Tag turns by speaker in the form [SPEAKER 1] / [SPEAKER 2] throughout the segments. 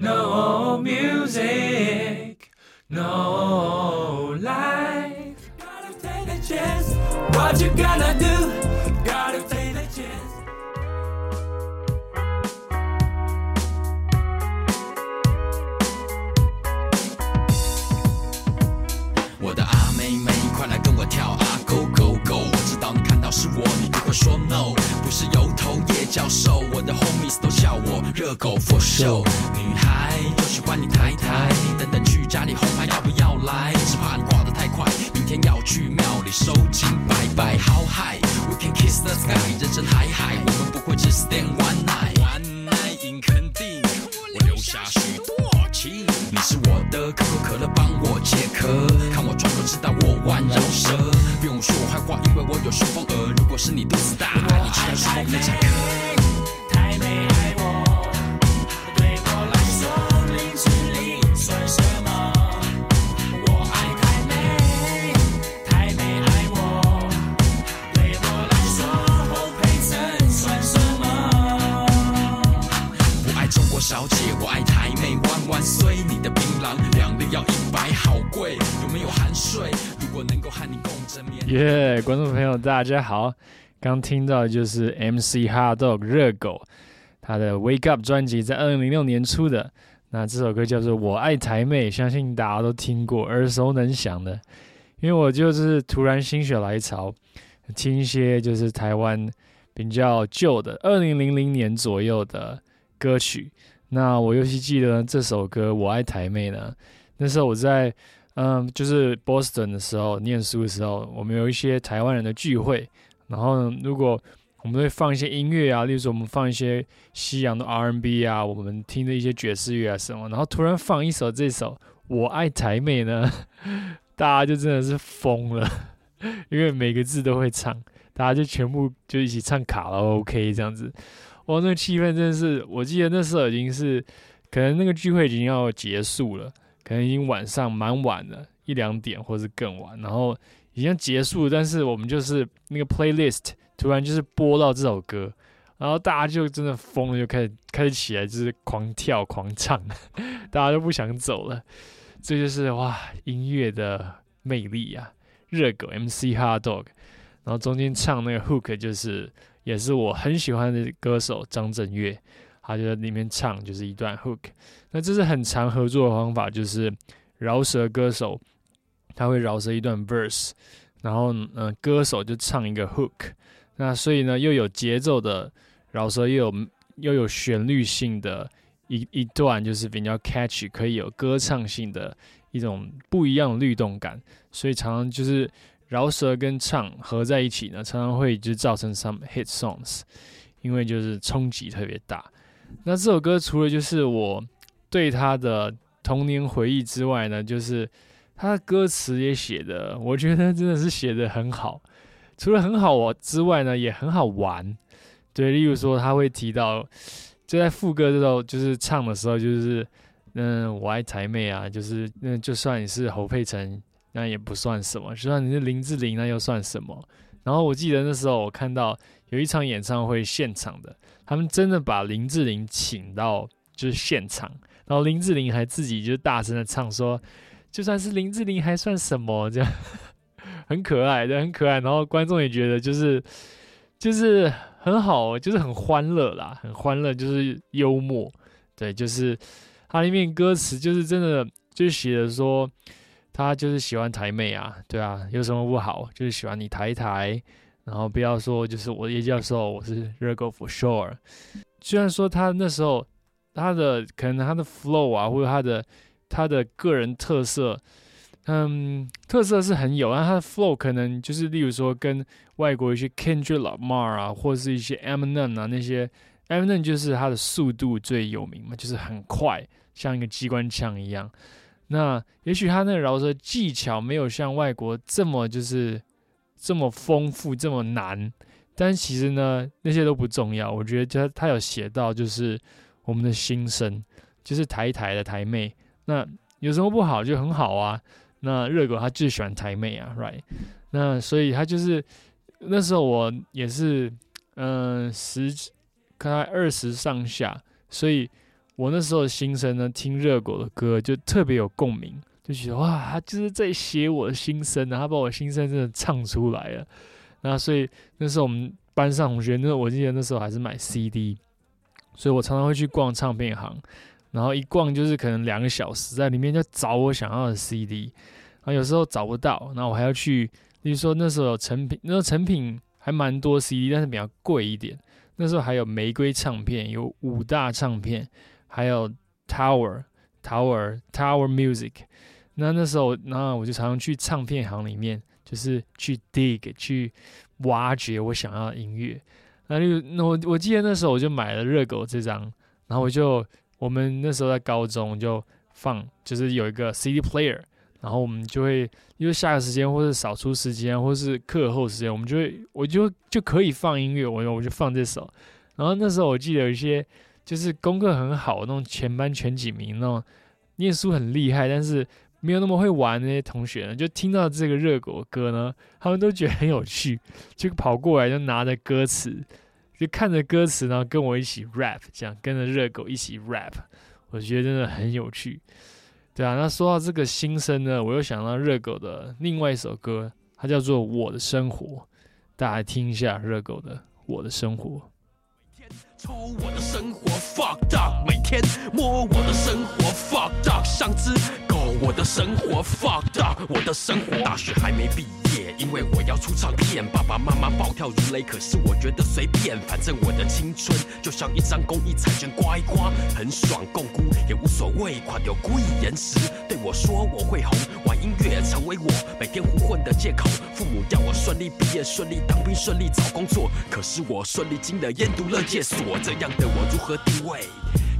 [SPEAKER 1] No music, no life. Gotta take a chance. What you gonna do?
[SPEAKER 2] 到是我，你不会说 No，不是油头叶教授，我的 homies 都叫我热狗 for show。女孩就喜欢你抬抬，等等去家里红牌要不要来？只怕你挂得太快，明天要去庙里收金拜拜。How high？We can kiss the sky，人生海海，我们不会只 stand。One night 你是我的可口可乐，帮我解渴。看我转头，知道我玩饶舌。不用说我坏话，因为我有顺风耳。如果是你肚子大，你吃了顺风非常
[SPEAKER 3] 耶观众朋友大家好，刚听到的就是 MC Hot Dog 热狗他的 Wake Up 专辑，在二零零六年出的。那这首歌叫做《我爱台妹》，相信大家都听过，耳熟能详的。因为我就是突然心血来潮，听一些就是台湾比较旧的二零零零年左右的歌曲。那我尤其记得这首歌《我爱台妹》呢，那时候我在嗯，就是 Boston 的时候念书的时候，我们有一些台湾人的聚会，然后呢，如果我们会放一些音乐啊，例如说我们放一些西洋的 R&B 啊，我们听的一些爵士乐啊什么，然后突然放一首这首《我爱台妹》呢，大家就真的是疯了，因为每个字都会唱，大家就全部就一起唱卡拉 OK 这样子，哇，那个气氛真的是，我记得那时候已经是，可能那个聚会已经要结束了。可能已经晚上蛮晚了，一两点或是更晚，然后已经结束，但是我们就是那个 playlist 突然就是播到这首歌，然后大家就真的疯了，就开始开始起来，就是狂跳狂唱，大家都不想走了，这就是哇音乐的魅力啊！热狗 MC Hard Dog，然后中间唱那个 hook 就是也是我很喜欢的歌手张震岳。他就在里面唱，就是一段 hook。那这是很常合作的方法，就是饶舌歌手他会饶舌一段 verse，然后嗯，歌手就唱一个 hook。那所以呢，又有节奏的饶舌，又有又有旋律性的一一段，就是比较 catchy，可以有歌唱性的一种不一样律动感。所以常常就是饶舌跟唱合在一起呢，常常会就造成 some hit songs，因为就是冲击特别大。那这首歌除了就是我对他的童年回忆之外呢，就是他的歌词也写的，我觉得真的是写的很好。除了很好我之外呢，也很好玩。对，例如说他会提到，就在副歌的时候，就是唱的时候，就是嗯，我爱台妹啊，就是那就算你是侯佩岑，那也不算什么；就算你是林志玲，那又算什么？然后我记得那时候我看到有一场演唱会现场的。他们真的把林志玲请到就是现场，然后林志玲还自己就大声的唱说，就算是林志玲还算什么这样，很可爱的很可爱，然后观众也觉得就是就是很好，就是很欢乐啦，很欢乐，就是幽默，对，就是它里面歌词就是真的就是写的说他就是喜欢台妹啊，对啊，有什么不好，就是喜欢你台台。然后不要说，就是我叶教授，我是 Rego for sure。虽然说他那时候他的可能他的 flow 啊，或者他的他的个人特色，嗯，特色是很有，但他的 flow 可能就是例如说跟外国一些 Kendrick Lamar 啊，或是一些 Eminem 啊那些 Eminem 就是他的速度最有名嘛，就是很快，像一个机关枪一样。那也许他那个饶舌技巧没有像外国这么就是。这么丰富，这么难，但其实呢，那些都不重要。我觉得他他有写到，就是我们的心声，就是台台的台妹。那有什么不好？就很好啊。那热狗他最喜欢台妹啊，right？那所以他就是那时候我也是，嗯，十，大概二十上下，所以我那时候的心声呢，听热狗的歌就特别有共鸣，就觉得哇，他就是在写我的心声啊，他把我心声真的唱出来了。那所以那时候我们班上同学，那我记得那时候还是买 CD，所以我常常会去逛唱片行，然后一逛就是可能两个小时，在里面就找我想要的 CD，然后有时候找不到，那我还要去，比如说那时候有成品，那时候成品还蛮多 CD，但是比较贵一点。那时候还有玫瑰唱片，有五大唱片，还有 Tower Tower Tower Music。那那时候，那我就常常去唱片行里面，就是去 dig 去挖掘我想要的音乐。那就那我我记得那时候我就买了热狗这张，然后我就我们那时候在高中就放，就是有一个 CD player。然后我们就会因为下个时间，或者扫除时间，或是课后时间，我们就会我就就可以放音乐，我我就放这首。然后那时候我记得有一些就是功课很好那种全班前几名那种念书很厉害，但是没有那么会玩那些同学呢，就听到这个热狗歌呢，他们都觉得很有趣，就跑过来就拿着歌词，就看着歌词，然后跟我一起 rap，这样跟着热狗一起 rap，我觉得真的很有趣。对啊，那说到这个新生呢，我又想到热狗的另外一首歌，它叫做《我的生活》，大家听一下热狗的《我的生活》。
[SPEAKER 4] 抽我的生活 fuck up，每天摸我的生活 fuck up，像只，我的生活，fucked up，我的生活。大学还没毕业，因为我要出唱片，爸爸妈妈暴跳如雷，可是我觉得随便，反正我的青春就像一张公益彩券，刮一刮很爽，共估也无所谓，垮掉故意延时，对我说我会红，玩音乐成为我每天胡混的借口。父母要我顺利毕业，顺利当兵，顺利找工作，可是我顺利进了烟毒乐界所。这样的我如何定位？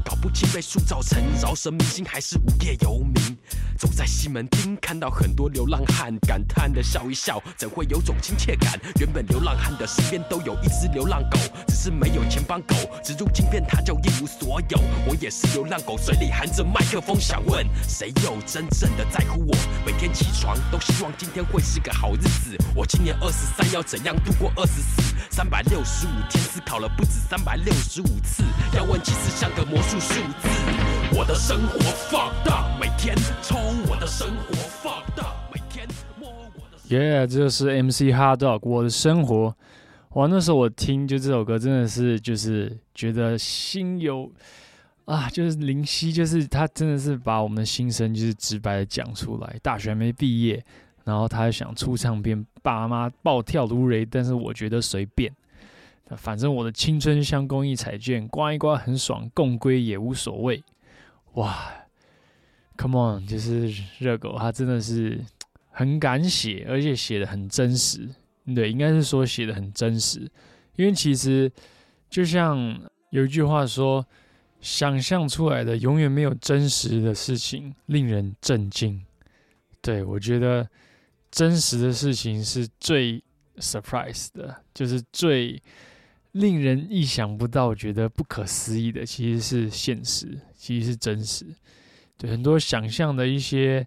[SPEAKER 4] 搞不清被塑造成饶舌明星还是无业游民。走在西门町，看到很多流浪汉，感叹的笑一笑，怎会有种亲切感？原本流浪汉的身边都有一只流浪狗，只是没有钱帮狗植入晶片，它就一无所有。我也是流浪狗，嘴里含着麦克风，想问谁又真正的在乎我？每天起床都希望今天会是个好日子。我今年二十三，要怎样度过二十四？三百六十五天，思考了不止三百六十五次。要问其实像个魔术数字。我的生活放大，每天抽我的生活放大，每天摸我的。
[SPEAKER 3] 耶，这就是 MC Hard Dog 我的生活。哇，那时候我听就这首歌，真的是就是觉得心有啊，就是灵犀，就是他真的是把我们的心声就是直白的讲出来。大学还没毕业，然后他想出唱片，爸妈暴跳如雷，但是我觉得随便，反正我的青春像公益彩券，刮一刮很爽，共归也无所谓。哇，Come on，就是热狗，他真的是很敢写，而且写的很真实。对，应该是说写的很真实，因为其实就像有一句话说，想象出来的永远没有真实的事情令人震惊。对我觉得真实的事情是最 surprise 的，就是最令人意想不到、觉得不可思议的，其实是现实。其实是真实，对很多想象的一些，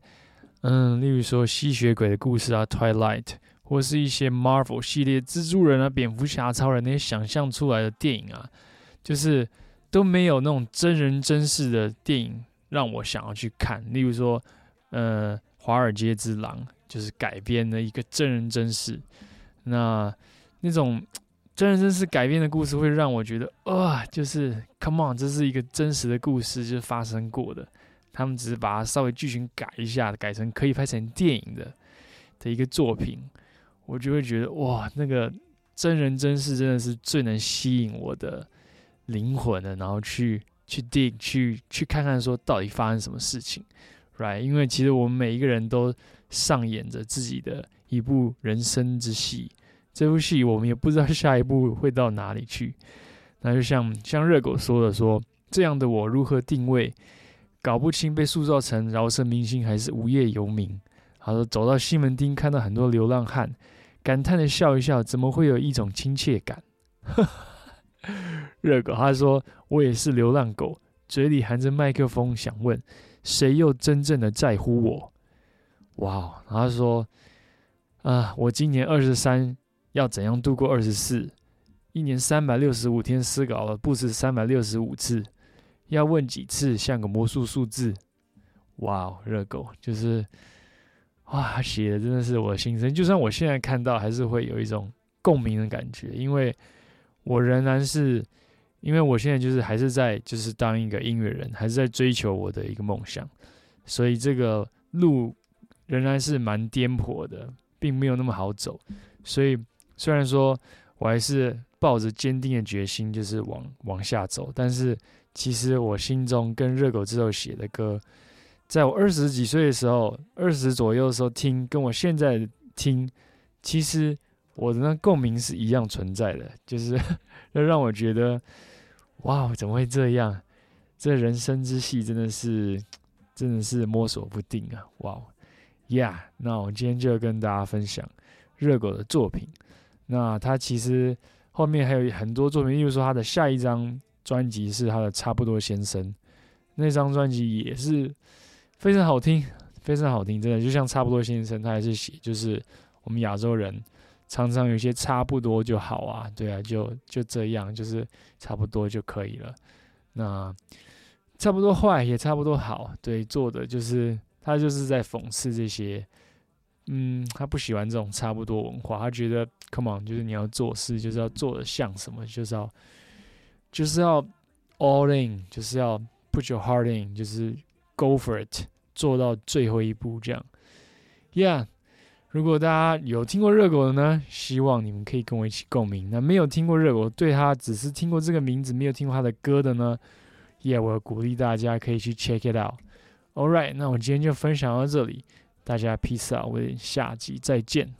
[SPEAKER 3] 嗯，例如说吸血鬼的故事啊，Twilight，或是一些 Marvel 系列蜘蛛人啊、蝙蝠侠、超人那些想象出来的电影啊，就是都没有那种真人真事的电影让我想要去看。例如说，呃，《华尔街之狼》就是改编的一个真人真事，那那种。真人真事改编的故事会让我觉得，哇，就是 Come on，这是一个真实的故事，就是发生过的。他们只是把它稍微剧情改一下，改成可以拍成电影的的一个作品，我就会觉得，哇，那个真人真事真的是最能吸引我的灵魂的，然后去去 dig，去去看看说到底发生什么事情，right？因为其实我们每一个人都上演着自己的一部人生之戏。这部戏我们也不知道下一步会到哪里去，那就像像热狗说的说，这样的我如何定位？搞不清被塑造成饶舌明星还是无业游民。他说走到西门町看到很多流浪汉，感叹的笑一笑，怎么会有一种亲切感？热狗他说我也是流浪狗，嘴里含着麦克风，想问谁又真正的在乎我？哇，他说啊，我今年二十三。要怎样度过二十四？一年三百六十五天，思考了不止三百六十五次。要问几次像个魔术数字。哇哦，热狗就是，哇，写的真的是我的心声。就算我现在看到，还是会有一种共鸣的感觉，因为我仍然是，因为我现在就是还是在就是当一个音乐人，还是在追求我的一个梦想，所以这个路仍然是蛮颠簸的，并没有那么好走。所以虽然说我还是抱着坚定的决心，就是往往下走，但是其实我心中跟热狗之后写的歌。在我二十几岁的时候，二十左右的时候听，跟我现在听，其实我的那共鸣是一样存在的，就是要让我觉得，哇，怎么会这样？这人生之戏真的是，真的是摸索不定啊！哇，Yeah，那我今天就跟大家分享热狗的作品。那他其实后面还有很多作品，例如说他的下一张专辑是他的《差不多先生》，那张专辑也是。非常好听，非常好听，真的就像差不多先生，他还是写，就是我们亚洲人常常有些差不多就好啊，对啊，就就这样，就是差不多就可以了。那差不多坏也差不多好，对，做的就是他就是在讽刺这些，嗯，他不喜欢这种差不多文化，他觉得 come on，就是你要做事就是要做的像什么，就是要就是要 all in，就是要 put your heart in，就是 go for it。做到最后一步，这样，Yeah。如果大家有听过热狗的呢，希望你们可以跟我一起共鸣。那没有听过热狗，对他只是听过这个名字，没有听过他的歌的呢，Yeah，我鼓励大家可以去 check it out。All right，那我今天就分享到这里，大家 peace 啊我们下集再见。